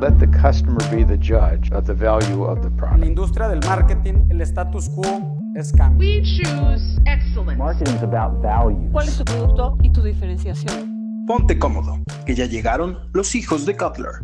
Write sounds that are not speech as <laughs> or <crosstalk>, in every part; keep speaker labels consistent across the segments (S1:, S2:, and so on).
S1: Let the customer be the judge of the value of the
S2: En la
S1: product.
S2: industria del marketing, el status quo es cambio.
S3: We choose excellence.
S1: Marketing is about value.
S4: ¿Cuál es tu producto y tu diferenciación?
S5: Ponte cómodo, que ya llegaron los hijos de Cutler.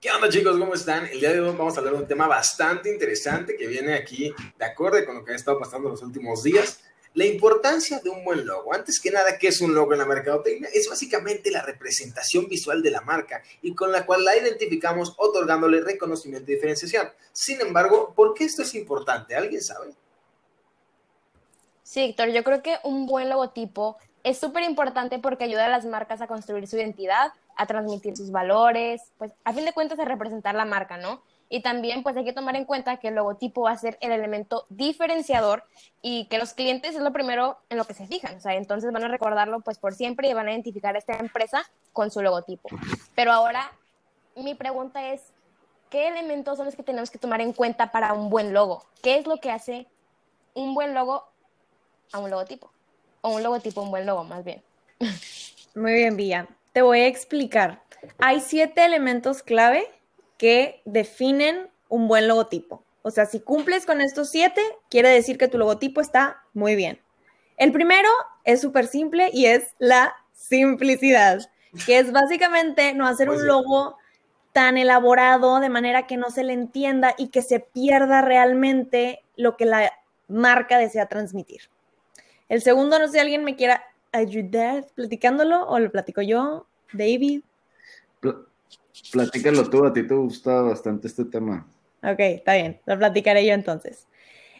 S6: ¿Qué onda chicos? ¿Cómo están? El día de hoy vamos a hablar de un tema bastante interesante que viene aquí de acuerdo con lo que ha estado pasando los últimos días. La importancia de un buen logo. Antes que nada, ¿qué es un logo en la mercadotecnia? Es básicamente la representación visual de la marca y con la cual la identificamos otorgándole reconocimiento y diferenciación. Sin embargo, ¿por qué esto es importante? ¿Alguien sabe?
S7: Sí, Héctor, yo creo que un buen logotipo es súper importante porque ayuda a las marcas a construir su identidad, a transmitir sus valores, pues a fin de cuentas a representar la marca, ¿no? Y también pues hay que tomar en cuenta que el logotipo va a ser el elemento diferenciador y que los clientes es lo primero en lo que se fijan, o sea, entonces van a recordarlo pues por siempre y van a identificar a esta empresa con su logotipo. Pero ahora mi pregunta es, ¿qué elementos son los que tenemos que tomar en cuenta para un buen logo? ¿Qué es lo que hace un buen logo a un logotipo? O un logotipo a un buen logo, más bien.
S8: Muy bien, Villa. Te voy a explicar. Hay siete elementos clave que definen un buen logotipo. O sea, si cumples con estos siete, quiere decir que tu logotipo está muy bien. El primero es súper simple y es la simplicidad, que es básicamente no hacer un logo tan elaborado de manera que no se le entienda y que se pierda realmente lo que la marca desea transmitir. El segundo, no sé si alguien me quiera ayudar platicándolo o lo platico yo, David.
S9: Pl- Platícalo tú, a ti te gusta bastante este tema.
S8: Ok, está bien, lo platicaré yo entonces.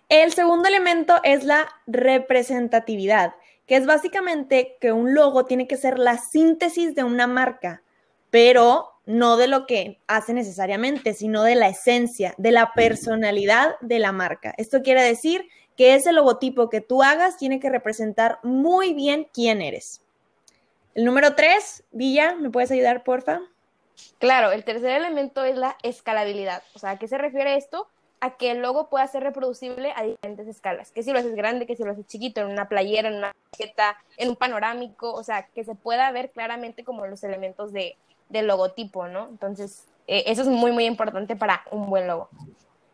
S8: El segundo elemento es la representatividad, que es básicamente que un logo tiene que ser la síntesis de una marca, pero no de lo que hace necesariamente, sino de la esencia, de la personalidad de la marca. Esto quiere decir que ese logotipo que tú hagas tiene que representar muy bien quién eres. El número tres, Villa, ¿me puedes ayudar, porfa?
S7: Claro, el tercer elemento es la escalabilidad. O sea, ¿a qué se refiere esto? A que el logo pueda ser reproducible a diferentes escalas. Que si lo haces grande, que si lo haces chiquito, en una playera, en una tarjeta, en un panorámico. O sea, que se pueda ver claramente como los elementos de, del logotipo, ¿no? Entonces, eh, eso es muy, muy importante para un buen logo.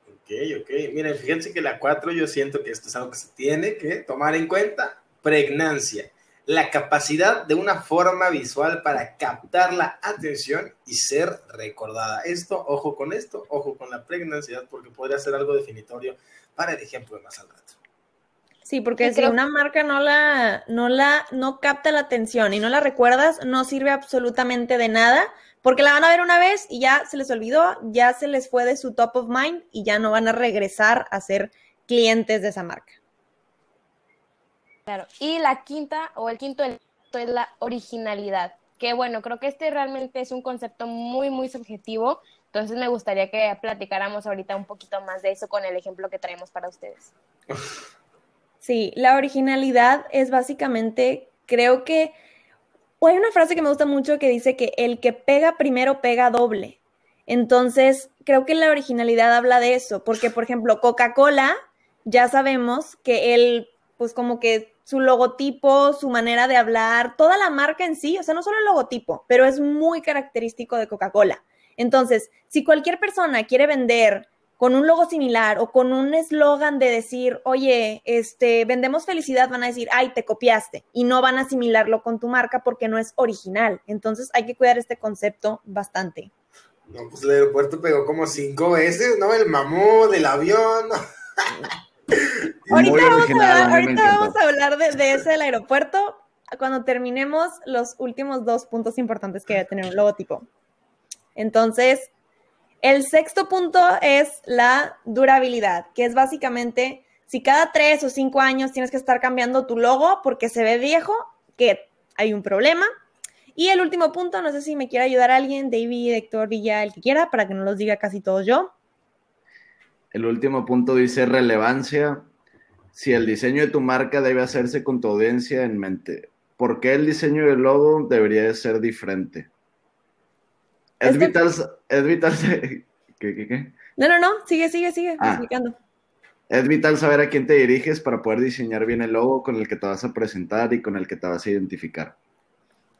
S6: Ok, ok. Miren, fíjense que la 4 yo siento que esto es algo que se tiene que tomar en cuenta. Pregnancia. La capacidad de una forma visual para captar la atención y ser recordada. Esto, ojo con esto, ojo con la pregnancia, porque podría ser algo definitorio para el ejemplo de más al rato.
S8: Sí, porque
S7: Y
S8: si
S7: creo-
S8: una marca no la, no la, no capta la atención y no la recuerdas, no sirve absolutamente de nada, porque la van a ver una vez y ya se les olvidó, ya se les fue de su top of mind y ya no van a regresar a ser clientes de esa marca.
S7: Claro. Y la quinta o el quinto elemento es la originalidad. Que bueno, creo que este realmente es un concepto muy, muy subjetivo. Entonces me gustaría que platicáramos ahorita un poquito más de eso con el ejemplo que traemos para ustedes.
S8: Sí, la originalidad es básicamente, creo que, o hay una frase que me gusta mucho que dice que el que pega primero pega doble. Entonces, creo que la originalidad habla de eso, porque, por ejemplo, Coca-Cola, ya sabemos que él, pues como que su logotipo, su manera de hablar, toda la marca en sí, o sea, no solo el logotipo, pero es muy característico de Coca-Cola. Entonces, si cualquier persona quiere vender con un logo similar o con un eslogan de decir, oye, este, vendemos felicidad, van a decir, ay, te copiaste, y no van a asimilarlo con tu marca porque no es original. Entonces hay que cuidar este concepto bastante.
S6: No, pues el aeropuerto pegó como cinco veces, ¿no? El mamut, el avión. <laughs>
S8: Ahorita, vamos,
S9: original,
S8: a, ahorita vamos hablar de, de ese del aeropuerto cuando terminemos los últimos dos puntos importantes que debe tener un logotipo. Entonces, el sexto punto es la durabilidad, que es básicamente si cada tres o cinco años tienes que estar cambiando tu logo porque se ve viejo, que hay un problema. Y el último punto, no sé si me quiere ayudar alguien, David, Héctor, Villa, el que quiera, para que no los diga casi todos yo.
S9: El último punto dice relevancia. Si el diseño de tu marca debe hacerse con tu audiencia en mente. ¿Por qué el diseño del logo debería de ser diferente? Es vital, es vital, <laughs> ¿qué, qué, qué?
S8: No, no, no, sigue, sigue, sigue
S9: Ah.
S8: explicando.
S9: Es vital saber a quién te diriges para poder diseñar bien el logo con el que te vas a presentar y con el que te vas a identificar.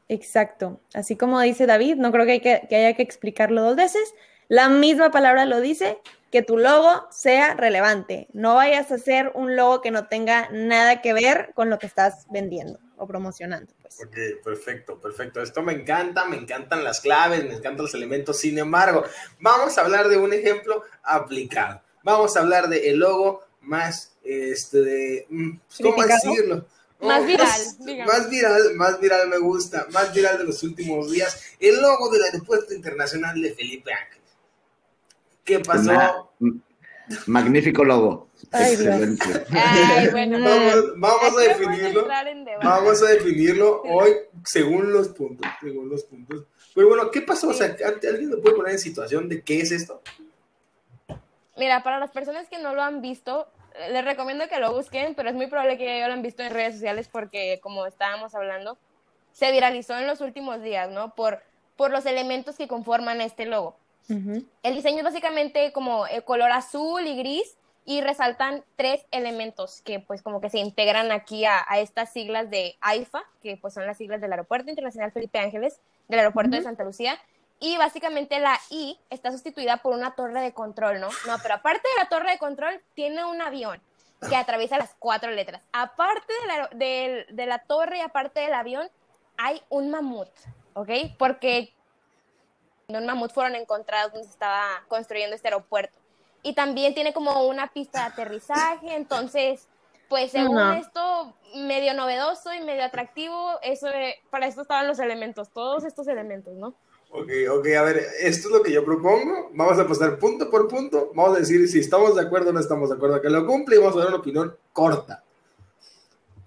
S8: Exacto. Así como dice David, no creo que, hay que, que haya que explicarlo dos veces. La misma palabra lo dice, que tu logo sea relevante. No vayas a hacer un logo que no tenga nada que ver con lo que estás vendiendo o promocionando. Pues.
S6: Ok, perfecto, perfecto. Esto me encanta, me encantan las claves, me encantan los elementos. Sin embargo, vamos a hablar de un ejemplo aplicado. Vamos a hablar del el logo más, este, de, mm, ¿cómo
S8: ¿Criticado?
S6: decirlo?
S7: Más
S6: Oh,
S7: viral, <laughs>
S6: Más,
S7: digamos.
S6: más viral, más viral me gusta, más viral de los últimos días. El logo del Aeropuerto Internacional de Felipe Ángeles. ¿Qué pasó?
S9: Magnífico logo.
S8: Ay.
S9: Excelente.
S7: Ay, bueno. <laughs>
S6: Vamos, vamos a definirlo. Vamos a definirlo hoy según los puntos, según los puntos. Pero bueno, ¿qué pasó? O sea, ¿alguien me puede poner en situación de qué es esto?
S7: Mira, para las personas que no lo han visto, les recomiendo que lo busquen, pero es muy probable que ya lo han visto en redes sociales porque, como estábamos hablando, se viralizó en los últimos días, ¿no? Por, por los elementos que conforman este logo. El diseño es básicamente como el color azul y gris y resaltan tres elementos que pues como que se integran aquí a, a estas siglas de AIFA, que pues son las siglas del Aeropuerto Internacional Felipe Ángeles, del Aeropuerto de Santa Lucía. Y básicamente la I está sustituida por una torre de control, ¿no? No, pero aparte de la torre de control, tiene un avión que atraviesa las cuatro letras. Aparte de la, del- de la torre y aparte del avión, hay un mamut, ¿ok? Porque un mamut fueron encontrados donde se estaba construyendo este aeropuerto. Y también tiene como una pista de aterrizaje, entonces, pues según esto, medio novedoso y medio atractivo, eso eh, para esto estaban los elementos, todos estos elementos, ¿no?
S6: Ok, ok, a ver, esto es lo que yo propongo. Vamos a pasar punto por punto. Vamos a decir si estamos de acuerdo o no estamos de acuerdo que lo cumple y vamos a dar una opinión corta.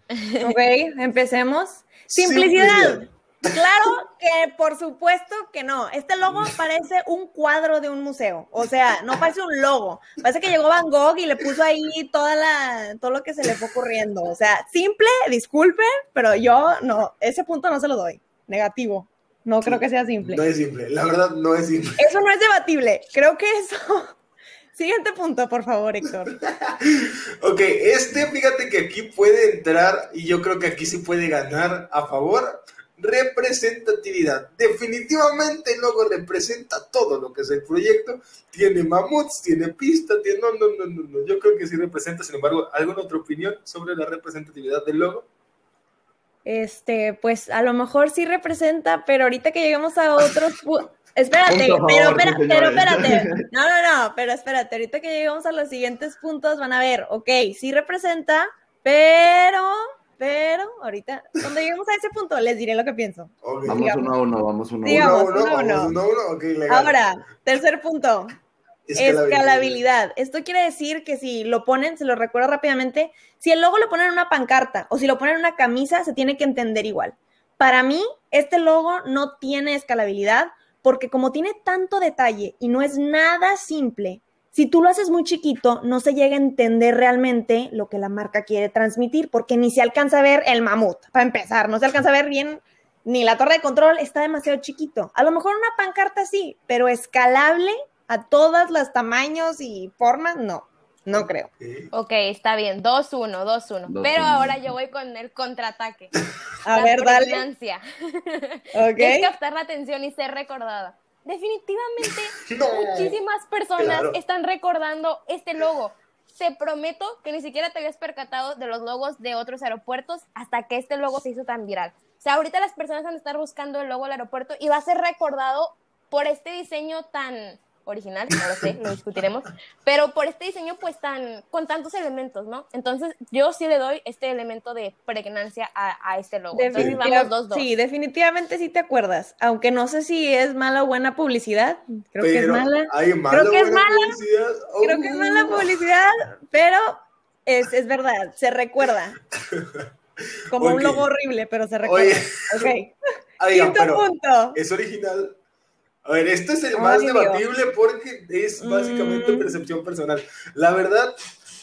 S8: Ok, empecemos. Simplicidad. Claro que por supuesto que no. Este logo parece un cuadro de un museo. O sea, no parece un logo. Parece que llegó Van Gogh y le puso ahí toda la, todo lo que se le fue ocurriendo. O sea, simple, disculpen, pero yo no, ese punto no se lo doy. Negativo. No creo que sea simple.
S6: No es simple, la verdad no es simple.
S8: Eso no es debatible. Creo que eso. <laughs> Siguiente punto, por favor, Héctor. <laughs>
S6: Ok, este, fíjate que aquí puede entrar y yo creo que aquí sí puede ganar a favor. Representatividad. Definitivamente el logo representa todo lo que es el proyecto. Tiene mamuts, tiene pista, tiene... No, no, no, no, no. Yo creo que sí representa. Sin embargo, ¿alguna otra opinión sobre la representatividad del logo?
S8: Este, pues a lo mejor sí representa, pero ahorita que lleguemos a otros <laughs> Espérate,
S9: a
S8: pero,
S9: favor,
S8: espera-
S9: sí,
S8: pero espérate. <laughs> No, no, no, pero espérate. Ahorita que lleguemos a los siguientes puntos van a ver, ok, sí representa, pero, pero, ahorita, cuando lleguemos a ese punto les diré lo que pienso.
S9: Vamos
S8: Digamos.
S9: uno a uno, vamos uno a
S8: Digamos.
S9: uno.
S6: uno, uno,
S8: uno. Ahora, tercer punto. Escalabilidad. Esto quiere decir que si lo ponen, se lo recuerdo rápidamente, si el logo lo ponen en una pancarta o si lo ponen en una camisa, se tiene que entender igual. Para mí, este logo no tiene escalabilidad porque como tiene tanto detalle y no es nada simple, si tú lo haces muy chiquito, no se llega a entender realmente lo que la marca quiere transmitir porque ni se alcanza a ver el mamut, para empezar, no se alcanza a ver bien ni la torre de control, está demasiado chiquito. A lo mejor una pancarta sí, pero escalable a todos los tamaños y formas, no, no creo.
S7: Ok, está bien, 2-1, 2-1.
S9: 2-1.
S7: Pero ahora yo voy con el contraataque.
S8: A
S7: La
S8: ver, dale. Ok.
S7: Es captar la atención y ser recordada. Definitivamente, <laughs>
S6: No.
S7: muchísimas personas
S6: Claro.
S7: están recordando este logo. Te prometo que ni siquiera te habías percatado de los logos de otros aeropuertos hasta que este logo se hizo tan viral. O sea, ahorita las personas van a estar buscando el logo del aeropuerto y va a ser recordado por este diseño tan original, no lo sé, lo discutiremos, pero por este diseño pues tan, con tantos elementos, ¿no? Entonces yo sí le doy este elemento de pregnancia a, a este logo. Entonces vamos 2-2.
S8: Sí, definitivamente sí te acuerdas, aunque no sé si es mala o buena publicidad, creo que es
S6: Pero
S8: mala.
S6: hay mala
S8: Creo que es mala.
S6: publicidad.
S8: Creo que es mala publicidad, pero es, es verdad, se recuerda. <laughs> Como un
S6: Ok.
S8: logo horrible, pero se recuerda.
S6: Oye.
S8: Ok. <laughs> Quinto
S6: pero
S8: punto.
S6: es original. A ver, esto es el
S8: Ay,
S6: más
S8: Dios.
S6: debatible porque es básicamente
S8: Mm.
S6: percepción personal. La verdad,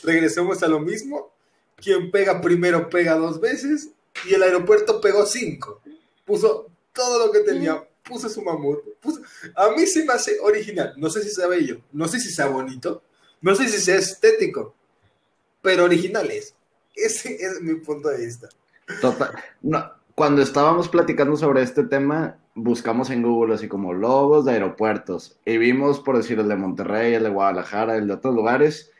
S6: regresemos a lo mismo. Quien pega primero pega dos veces y el aeropuerto pegó cinco. Puso todo lo que tenía, puso su mamut. puso- A mí se me hace original. No sé si sea bello, no sé si sea bonito, no sé si sea estético, pero original es. Ese es mi punto de vista.
S9: Total. No, cuando estábamos platicando sobre este tema, buscamos en Google así como logos de aeropuertos y vimos, por decir, el de Monterrey, el de Guadalajara, el de otros lugares.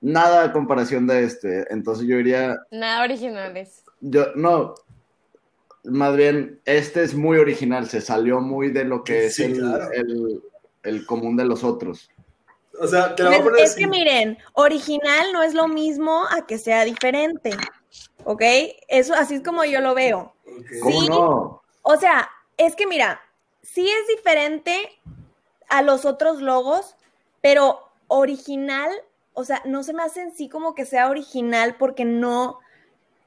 S9: Nada a comparación de este. Entonces yo diría,
S7: Nada originales.
S9: yo, no, más bien, este es muy original, se salió muy de lo que es
S6: Sí,
S9: el,
S6: claro.
S9: el- el común de los otros.
S6: O sea, te la voy a
S8: Es,
S6: poner
S8: es
S6: así.
S8: que miren, original no es lo mismo a que sea diferente. ¿Ok? Eso así es como yo lo veo.
S6: Ok.
S9: ¿Cómo
S8: Sí.
S9: no?
S8: O sea, es que mira, sí es diferente a los otros logos, pero original, o sea, no se me hace en sí como que sea original porque no.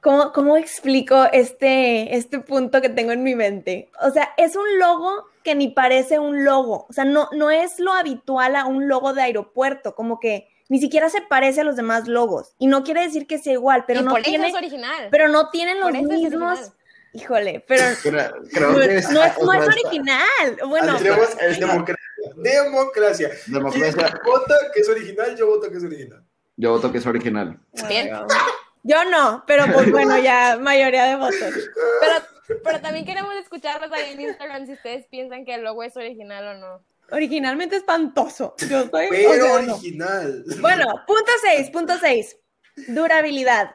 S8: ¿Cómo, cómo explico este, este punto que tengo en mi mente? O sea, es un logo que ni parece un logo. O sea, no, no es lo habitual a un logo de aeropuerto, como que ni siquiera se parece a los demás logos. Y no quiere decir que sea igual, pero
S7: y
S8: no
S7: por
S8: tiene,
S7: eso es original.
S8: pero no tienen los mismos. Híjole, pero <laughs>
S9: Creo,
S8: no,
S9: que
S8: es, no es- no original. Bueno,
S6: Tenemos
S9: es-
S6: democracia. Democracia. ¿Quién
S9: democracia,
S6: vota que es original? Yo voto que es original.
S9: yo voto que es original.
S7: Bien.
S8: yo no, pero pues bueno, ya mayoría de votos.
S7: Pero, pero también queremos escucharlos ahí en Instagram si ustedes piensan que el logo es original o no.
S8: Originalmente espantoso. Yo soy.
S6: Pero original.
S8: Bueno, punto 6, punto 6. Durabilidad.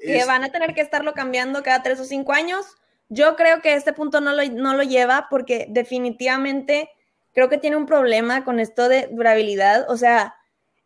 S8: Que
S6: Es-
S8: van a tener que estarlo cambiando cada tres o cinco años. Yo creo que este punto no lo, no lo lleva porque definitivamente creo que tiene un problema con esto de durabilidad. O sea,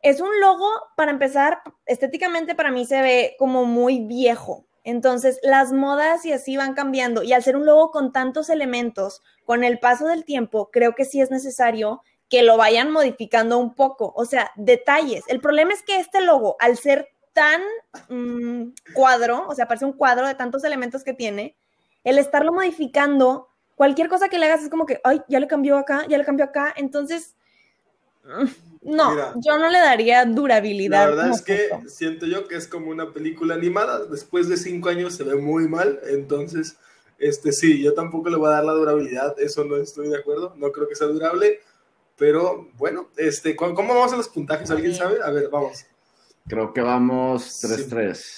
S8: es un logo, para empezar, estéticamente para mí se ve como muy viejo. Entonces, las modas y así van cambiando. Y al ser un logo con tantos elementos, con el paso del tiempo, creo que sí es necesario que lo vayan modificando un poco. O sea, detalles. El problema es que este logo, al ser tan mm, cuadro, o sea, parece un cuadro de tantos elementos que tiene, el estarlo modificando, cualquier cosa que le hagas es como que, ay, ya le cambió acá, ya le cambió acá. Entonces, mm, no,
S6: Mira,
S8: yo no le daría durabilidad.
S6: La verdad es que siento yo que es como una película animada. Después de cinco años se ve muy mal. Entonces, este sí, yo tampoco le voy a dar la durabilidad. Eso no estoy de acuerdo. No creo que sea durable. Pero bueno, este, ¿cómo cómo vamos a los puntajes? ¿Alguien sabe? A ver, vamos.
S9: Creo que vamos 3-3.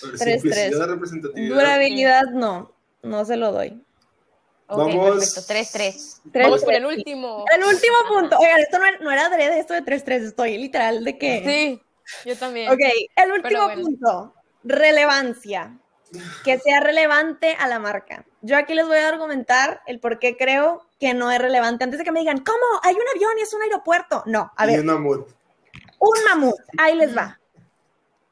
S6: A ver,
S8: 3-3.
S6: simplicidad, representatividad.
S8: Durabilidad no, no se lo doy.
S7: Ok,
S6: Vamos.
S7: perfecto. 3-3.
S8: Tres,
S7: Vamos por
S8: tres,
S7: el último.
S8: El último punto. Oigan, esto no, no era adrede, esto de 3-3, estoy literal de que.
S7: Sí, yo también.
S8: Ok, el último
S7: bueno.
S8: punto. Relevancia. Que sea relevante a la marca. Yo aquí les voy a argumentar el por qué creo que no es relevante. Antes de que me digan, ¿cómo? Hay un avión y es un aeropuerto. No, a
S6: Y
S8: ver,
S6: un mamut.
S8: un mamut, ahí les va.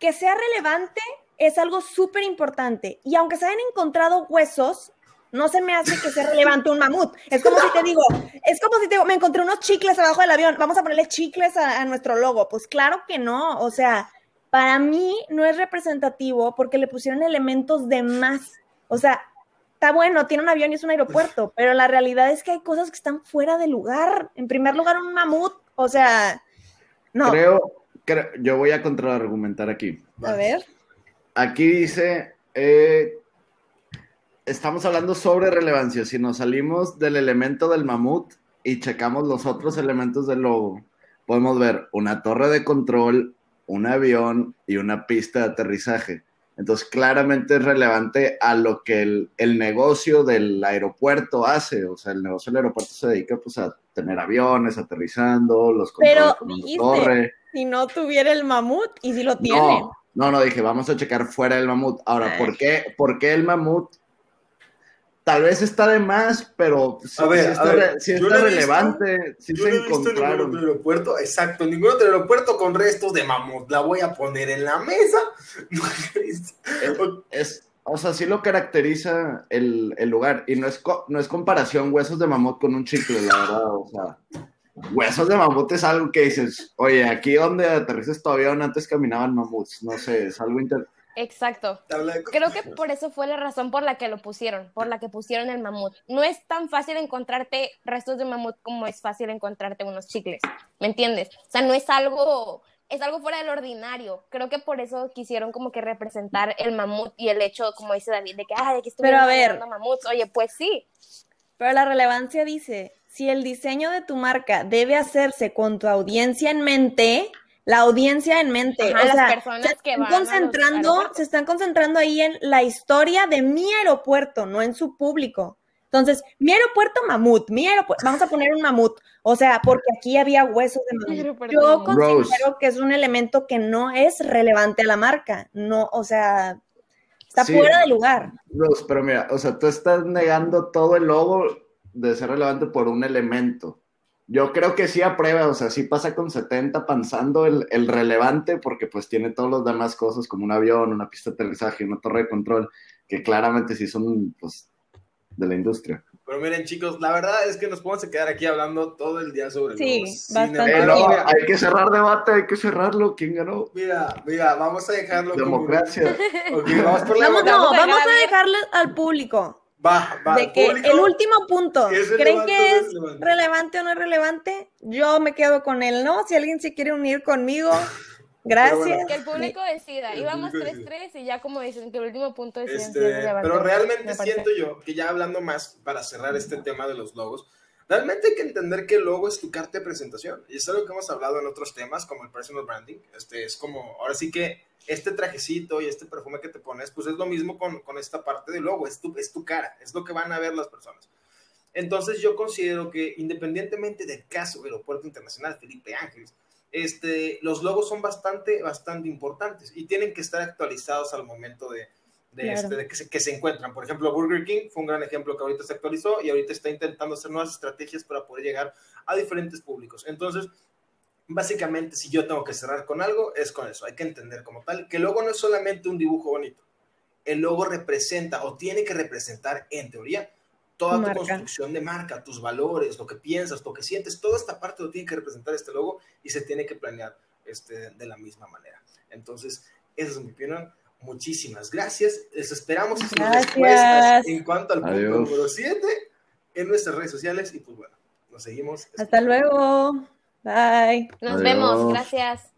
S8: Que sea relevante es algo súper importante. Y aunque se hayan encontrado huesos, no se me hace que sea relevante un mamut. Es como si te digo, es como si te digo, me encontré unos chicles abajo del avión, vamos a ponerle chicles a, a nuestro logo. Pues claro que no. O sea, para mí no es representativo porque le pusieron elementos de más. O sea, está bueno, tiene un avión y es un aeropuerto, pero la realidad es que hay cosas que están fuera de lugar. En primer lugar, un mamut, o sea, no.
S9: Creo, yo voy a contraargumentar aquí.
S8: A ver.
S9: Aquí dice, eh, estamos hablando sobre relevancia. Si nos salimos del elemento del mamut y checamos los otros elementos del logo, podemos ver una torre de control, un avión y una pista de aterrizaje. Entonces, claramente es relevante a lo que el, el negocio del aeropuerto hace. O sea, el negocio del aeropuerto se dedica pues, a tener aviones aterrizando, los
S8: Pero dijiste,
S9: torre.
S8: si no tuviera el mamut, y si lo tiene.
S9: No, no, no, dije, vamos a checar fuera del mamut. Ahora,
S8: Ay.
S9: ¿por qué, por qué el mamut? Tal vez está de más, pero sí,
S6: A ver,
S9: sí
S6: a
S9: está,
S6: ver,
S9: re- sí
S6: yo
S9: está
S6: no he visto-
S9: relevante. sí
S6: Yo
S9: se
S6: no he visto ningún otro aeropuerto, exacto, ningún otro aeropuerto con restos de mamut. La voy a poner en la mesa. <laughs>
S9: Es, o sea, sí lo caracteriza el, el lugar. Y no es, no es comparación huesos de mamut con un chicle, la verdad. O sea, huesos de mamut es algo que dices, oye, aquí donde aterrices tu avión antes caminaban mamuts. No sé, es algo inter...
S7: Exacto. Creo que por eso fue la razón por la que lo pusieron, por la que pusieron el mamut. No es tan fácil encontrarte restos de mamut como es fácil encontrarte unos chicles, ¿me entiendes? O sea, no es algo, es algo fuera del ordinario. Creo que por eso quisieron como que representar el mamut y el hecho, como dice David, de que, ay, aquí
S8: Pero a
S7: estuvieron
S8: ver.
S7: agarrando mamuts. Oye, pues sí,
S8: Pero la relevancia dice, si el diseño de tu marca debe hacerse con tu audiencia en mente, la audiencia en mente.
S7: Ajá,
S8: o
S7: las
S8: sea,
S7: personas
S8: se
S7: que
S8: están
S7: van a los
S8: concentrando, se están concentrando ahí en la historia de mi aeropuerto, no en su público. Entonces, mi aeropuerto mamut, mi aeropuerto, vamos a poner un mamut, o sea, porque aquí había huesos de mamut. Yo considero
S9: Rose.
S8: que es un elemento que no es relevante a la marca, no, o sea, está
S9: Sí.
S8: fuera de lugar.
S9: Rose, pero mira, o sea, tú estás negando todo el logo de ser relevante por un elemento. Yo creo que sí aprueba, o sea, sí pasa con 70 pensando el, el relevante porque pues tiene todas las demás cosas como un avión, una pista de aterrizaje, una torre de control, que claramente sí son pues de la industria.
S6: Pero miren, chicos, la verdad es que nos podemos quedar aquí hablando todo el día sobre
S8: Sí, bastante.
S9: Eh, no, hay que cerrar debate, hay que cerrarlo. ¿Quién ganó?
S6: mira, mira, vamos a dejarlo como-
S9: Democracia.
S6: Ok, vamos por la
S8: Vamos,
S6: democracia.
S8: no,
S7: Vamos a
S8: vamos
S7: dejar
S8: a
S7: abierto.
S8: dejarle al público
S6: Va, va.
S8: de que
S6: público,
S8: el último punto,
S6: ¿es
S8: ¿creen que
S6: o no
S8: es
S6: es relevante?
S8: relevante o no es relevante? Yo me quedo con el no. Si alguien se quiere unir conmigo, <laughs> gracias.
S6: bueno.
S7: Que el público decida. Íbamos
S6: público
S7: 3-3 y ya como dicen que el último punto si
S6: Este,
S7: es relevante.
S6: pero
S7: Me
S6: realmente siento yo que ya hablando más para cerrar este tema de los logos, realmente hay que entender que el logo es tu carta de presentación. Y es algo que hemos hablado en otros temas como el personal branding. Este, es como, ahora sí que este trajecito y este perfume que te pones, pues es lo mismo con, con esta parte del logo, es tu, es tu cara, es lo que van a ver las personas. Entonces yo considero que independientemente del caso Aeropuerto Internacional Felipe Ángeles, este, los logos son bastante, bastante importantes y tienen que estar actualizados al momento de, de,
S8: Claro.
S6: este, de que, se, que se encuentran. Por ejemplo, Burger King fue un gran ejemplo que ahorita se actualizó y ahorita está intentando hacer nuevas estrategias para poder llegar a diferentes públicos. Entonces, básicamente, si yo tengo que cerrar con algo, es con eso. Hay que entender como tal que el logo no es solamente un dibujo bonito. El logo representa o tiene que representar, en teoría, toda
S8: Tu
S6: tu
S8: marca.
S6: construcción de marca, tus valores, lo que piensas, lo que sientes, toda esta parte lo tiene que representar este logo y se tiene que planear este, de la misma manera. Entonces, esa es mi opinión. Muchísimas gracias. Les esperamos sus respuestas en cuanto al punto
S9: Adiós.
S6: número 7 en nuestras redes sociales. Y pues bueno, nos seguimos.
S8: Hasta luego. Bye.
S7: Nos
S9: Adiós.
S7: vemos. Gracias.